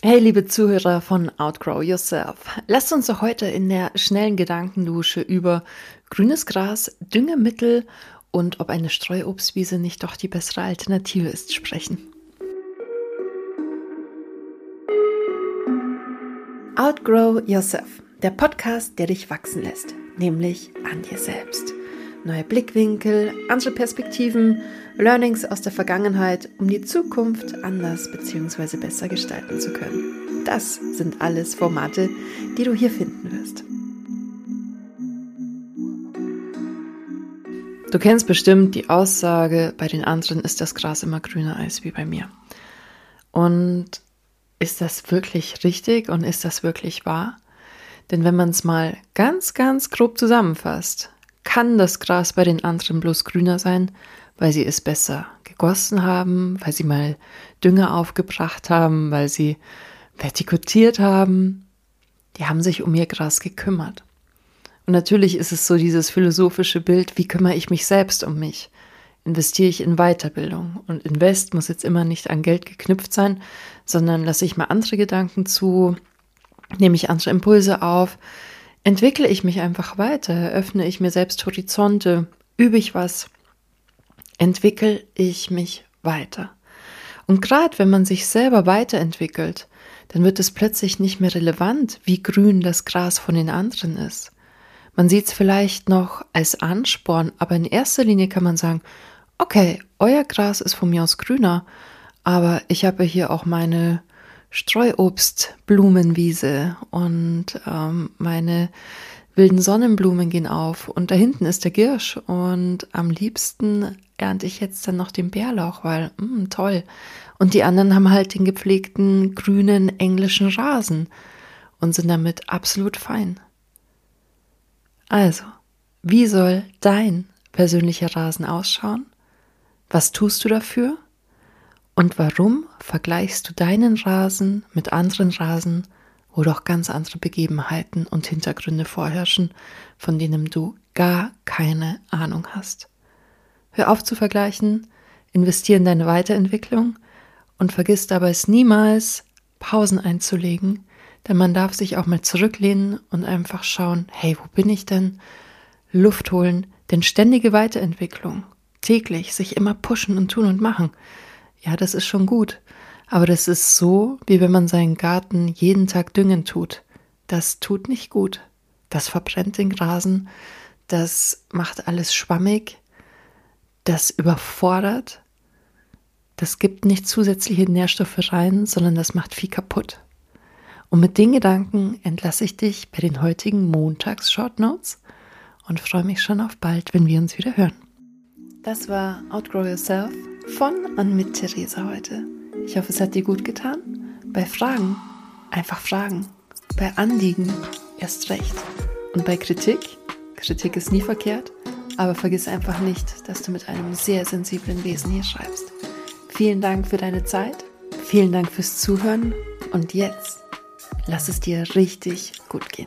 Hey, liebe Zuhörer von Outgrow Yourself. Lasst uns doch heute in der schnellen Gedankendusche über grünes Gras, Düngemittel und ob eine Streuobstwiese nicht doch die bessere Alternative ist sprechen. Outgrow Yourself, der Podcast, der dich wachsen lässt, nämlich an dir selbst neue Blickwinkel, andere Perspektiven, Learnings aus der Vergangenheit, um die Zukunft anders bzw. besser gestalten zu können. Das sind alles Formate, die du hier finden wirst. Du kennst bestimmt die Aussage, bei den anderen ist das Gras immer grüner als wie bei mir. Und ist das wirklich richtig und ist das wirklich wahr? Denn wenn man es mal ganz, ganz grob zusammenfasst, kann das Gras bei den anderen bloß grüner sein, weil sie es besser gegossen haben, weil sie mal Dünger aufgebracht haben, weil sie vertikutiert haben. Die haben sich um ihr Gras gekümmert. Und natürlich ist es so dieses philosophische Bild, wie kümmere ich mich selbst um mich? Investiere ich in Weiterbildung? Und Invest muss jetzt immer nicht an Geld geknüpft sein, sondern lasse ich mal andere Gedanken zu, nehme ich andere Impulse auf, entwickle ich mich einfach weiter, öffne ich mir selbst Horizonte, übe ich was, entwickle ich mich weiter. Und gerade wenn man sich selber weiterentwickelt, dann wird es plötzlich nicht mehr relevant, wie grün das Gras von den anderen ist. Man sieht es vielleicht noch als Ansporn, aber in erster Linie kann man sagen, okay, euer Gras ist von mir aus grüner, aber ich habe hier auch meine Streuobstblumenwiese und ähm, meine wilden Sonnenblumen gehen auf und da hinten ist der Girsch und am liebsten ernte ich jetzt dann noch den Bärlauch, weil mh, hm, toll. Und die anderen haben halt den gepflegten grünen englischen Rasen und sind damit absolut fein. Also, wie soll dein persönlicher Rasen ausschauen? Was tust du dafür? Und warum vergleichst du deinen Rasen mit anderen Rasen, wo doch ganz andere Begebenheiten und Hintergründe vorherrschen, von denen du gar keine Ahnung hast? Hör auf zu vergleichen, investiere in deine Weiterentwicklung und vergiss dabei es niemals, Pausen einzulegen, denn man darf sich auch mal zurücklehnen und einfach schauen, hey, wo bin ich denn? Luft holen, denn ständige Weiterentwicklung, täglich sich immer pushen und tun und machen, ja, das ist schon gut. Aber das ist so, wie wenn man seinen Garten jeden Tag düngen tut. Das tut nicht gut. Das verbrennt den Rasen. Das macht alles schwammig. Das überfordert. Das gibt nicht zusätzliche Nährstoffe rein, sondern das macht viel kaputt. Und mit den Gedanken entlasse ich dich bei den heutigen Montags-Short Notes und freue mich schon auf bald, wenn wir uns wieder hören. Das war Outgrow Yourself von und mit Theresa heute. Ich hoffe, es hat dir gut getan. Bei Fragen einfach fragen. Bei Anliegen erst recht. Und bei Kritik, Kritik ist nie verkehrt, aber vergiss einfach nicht, dass du mit einem sehr sensiblen Wesen hier schreibst. Vielen Dank für deine Zeit, vielen Dank fürs Zuhören und jetzt lass es dir richtig gut gehen.